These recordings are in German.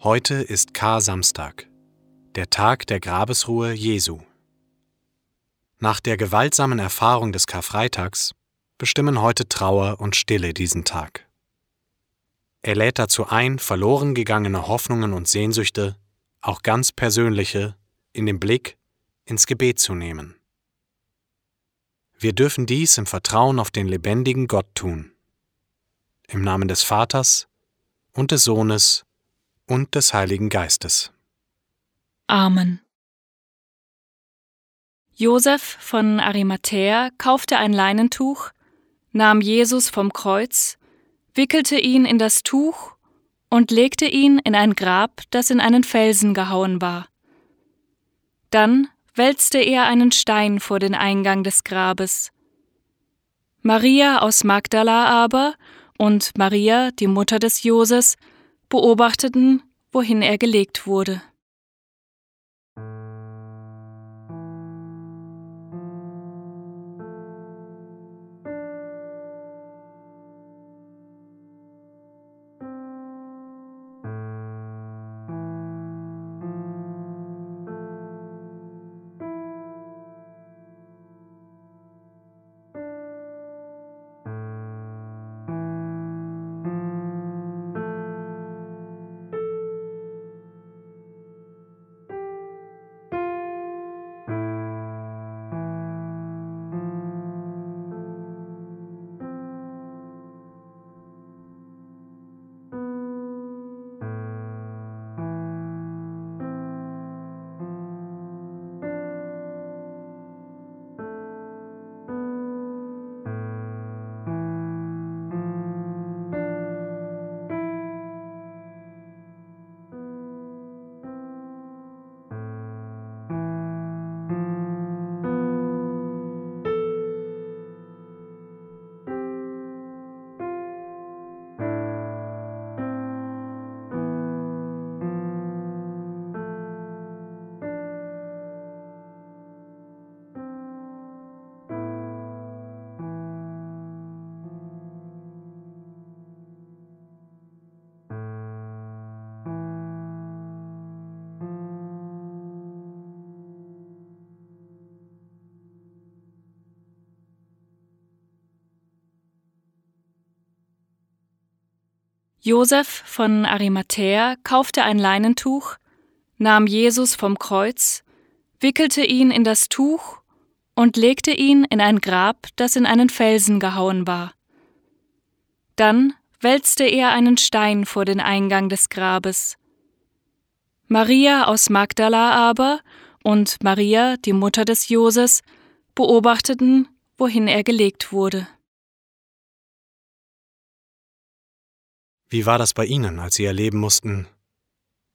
Heute ist Kar-Samstag, der Tag der Grabesruhe Jesu. Nach der gewaltsamen Erfahrung des Karfreitags bestimmen heute Trauer und Stille diesen Tag. Er lädt dazu ein, verloren gegangene Hoffnungen und Sehnsüchte, auch ganz persönliche, in den Blick, ins Gebet zu nehmen. Wir dürfen dies im Vertrauen auf den lebendigen Gott tun. Im Namen des Vaters und des Sohnes und des Heiligen Geistes. Amen. Josef von Arimathäa kaufte ein Leinentuch, nahm Jesus vom Kreuz, wickelte ihn in das Tuch und legte ihn in ein Grab, das in einen Felsen gehauen war. Dann wälzte er einen Stein vor den Eingang des Grabes. Maria aus Magdala aber und Maria, die Mutter des Joses, beobachteten, wohin er gelegt wurde. Josef von Arimathäa kaufte ein Leinentuch, nahm Jesus vom Kreuz, wickelte ihn in das Tuch und legte ihn in ein Grab, das in einen Felsen gehauen war. Dann wälzte er einen Stein vor den Eingang des Grabes. Maria aus Magdala aber und Maria, die Mutter des Joses, beobachteten, wohin er gelegt wurde. Wie war das bei Ihnen, als Sie erleben mussten,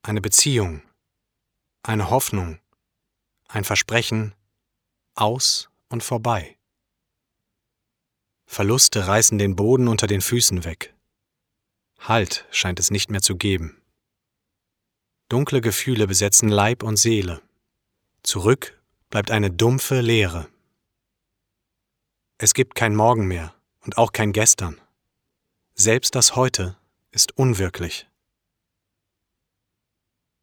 eine Beziehung, eine Hoffnung, ein Versprechen aus und vorbei? Verluste reißen den Boden unter den Füßen weg. Halt scheint es nicht mehr zu geben. Dunkle Gefühle besetzen Leib und Seele. Zurück bleibt eine dumpfe Leere. Es gibt kein Morgen mehr und auch kein Gestern. Selbst das Heute ist unwirklich.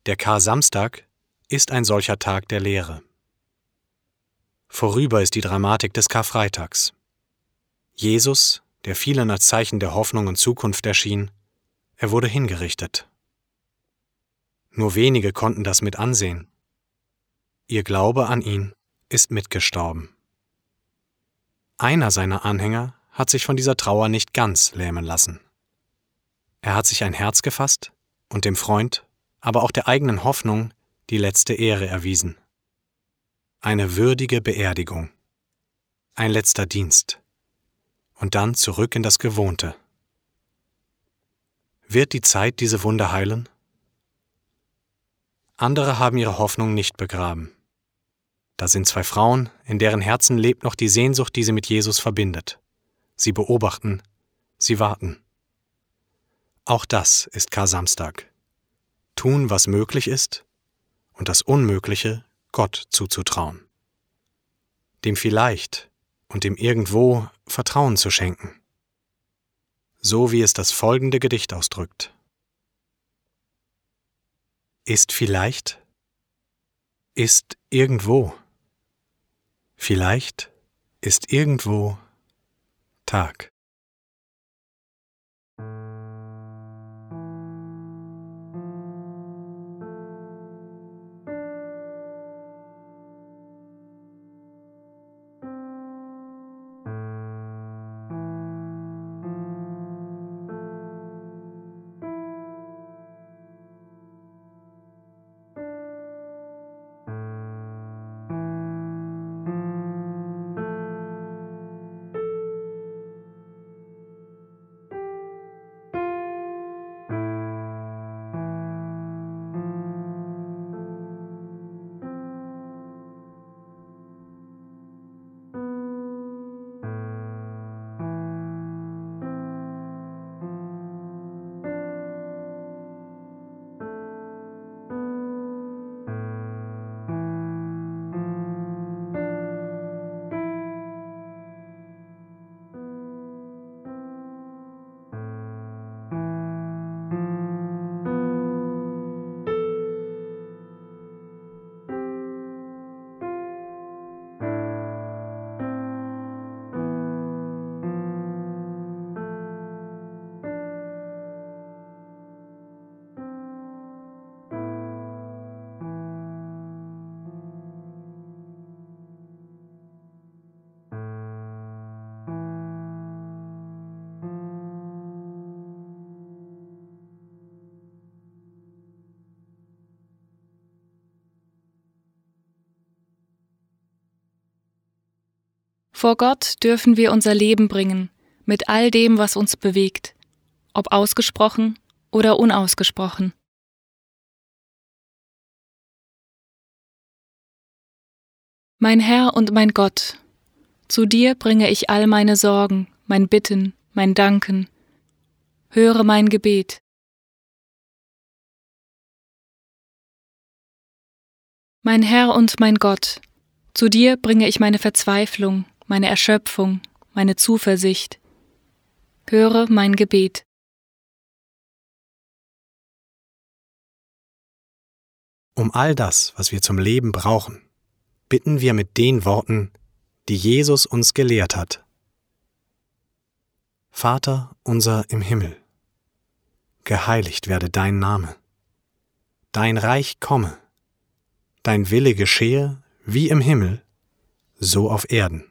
Der Kar-Samstag ist ein solcher Tag der Lehre. Vorüber ist die Dramatik des Karfreitags. Jesus, der vielen als Zeichen der Hoffnung und Zukunft erschien, er wurde hingerichtet. Nur wenige konnten das mit ansehen. Ihr Glaube an ihn ist mitgestorben. Einer seiner Anhänger hat sich von dieser Trauer nicht ganz lähmen lassen. Er hat sich ein Herz gefasst und dem Freund, aber auch der eigenen Hoffnung die letzte Ehre erwiesen. Eine würdige Beerdigung. Ein letzter Dienst. Und dann zurück in das Gewohnte. Wird die Zeit diese Wunde heilen? Andere haben ihre Hoffnung nicht begraben. Da sind zwei Frauen, in deren Herzen lebt noch die Sehnsucht, die sie mit Jesus verbindet. Sie beobachten, sie warten. Auch das ist Kar-Samstag. Tun, was möglich ist und das Unmögliche Gott zuzutrauen. Dem vielleicht und dem irgendwo Vertrauen zu schenken. So wie es das folgende Gedicht ausdrückt. Ist vielleicht? Ist irgendwo? Vielleicht ist irgendwo Tag. Vor Gott dürfen wir unser Leben bringen, mit all dem, was uns bewegt, ob ausgesprochen oder unausgesprochen. Mein Herr und mein Gott, zu dir bringe ich all meine Sorgen, mein Bitten, mein Danken. Höre mein Gebet. Mein Herr und mein Gott, zu dir bringe ich meine Verzweiflung, meine Erschöpfung, meine Zuversicht. Höre mein Gebet. Um all das, was wir zum Leben brauchen, bitten wir mit den Worten, die Jesus uns gelehrt hat. Vater unser im Himmel, geheiligt werde dein Name, dein Reich komme, dein Wille geschehe wie im Himmel, so auf Erden.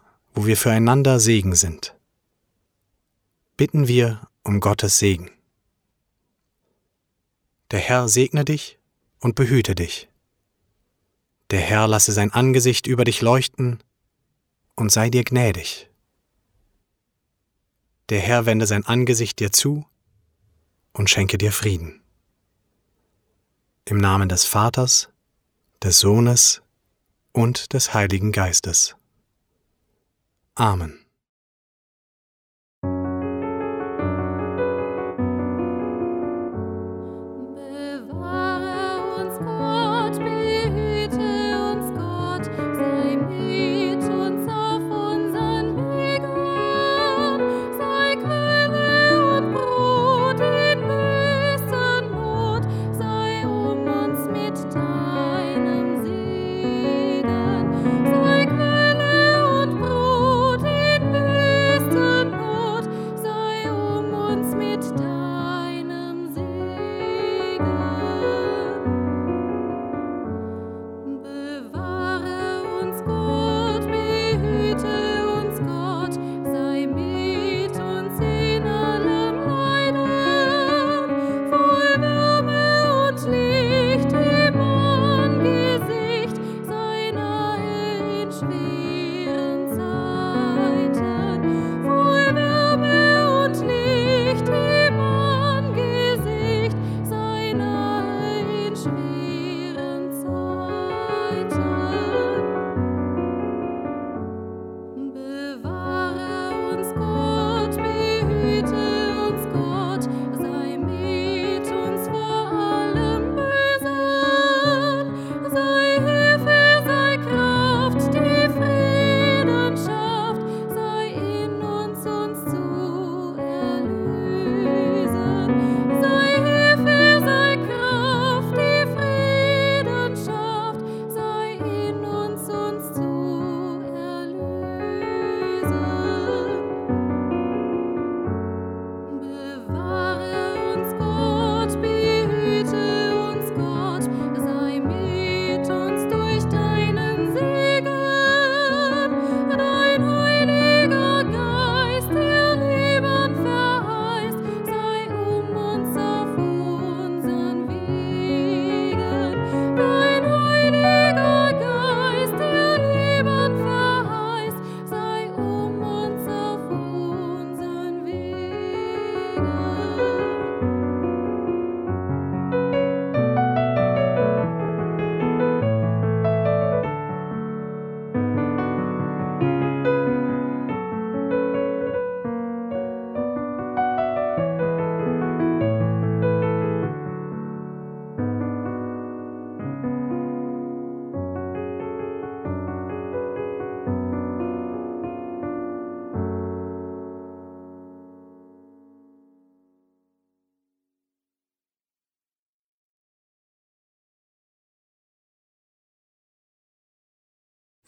wo wir füreinander Segen sind. Bitten wir um Gottes Segen. Der Herr segne dich und behüte dich. Der Herr lasse sein Angesicht über dich leuchten und sei dir gnädig. Der Herr wende sein Angesicht dir zu und schenke dir Frieden. Im Namen des Vaters, des Sohnes und des Heiligen Geistes. Amen.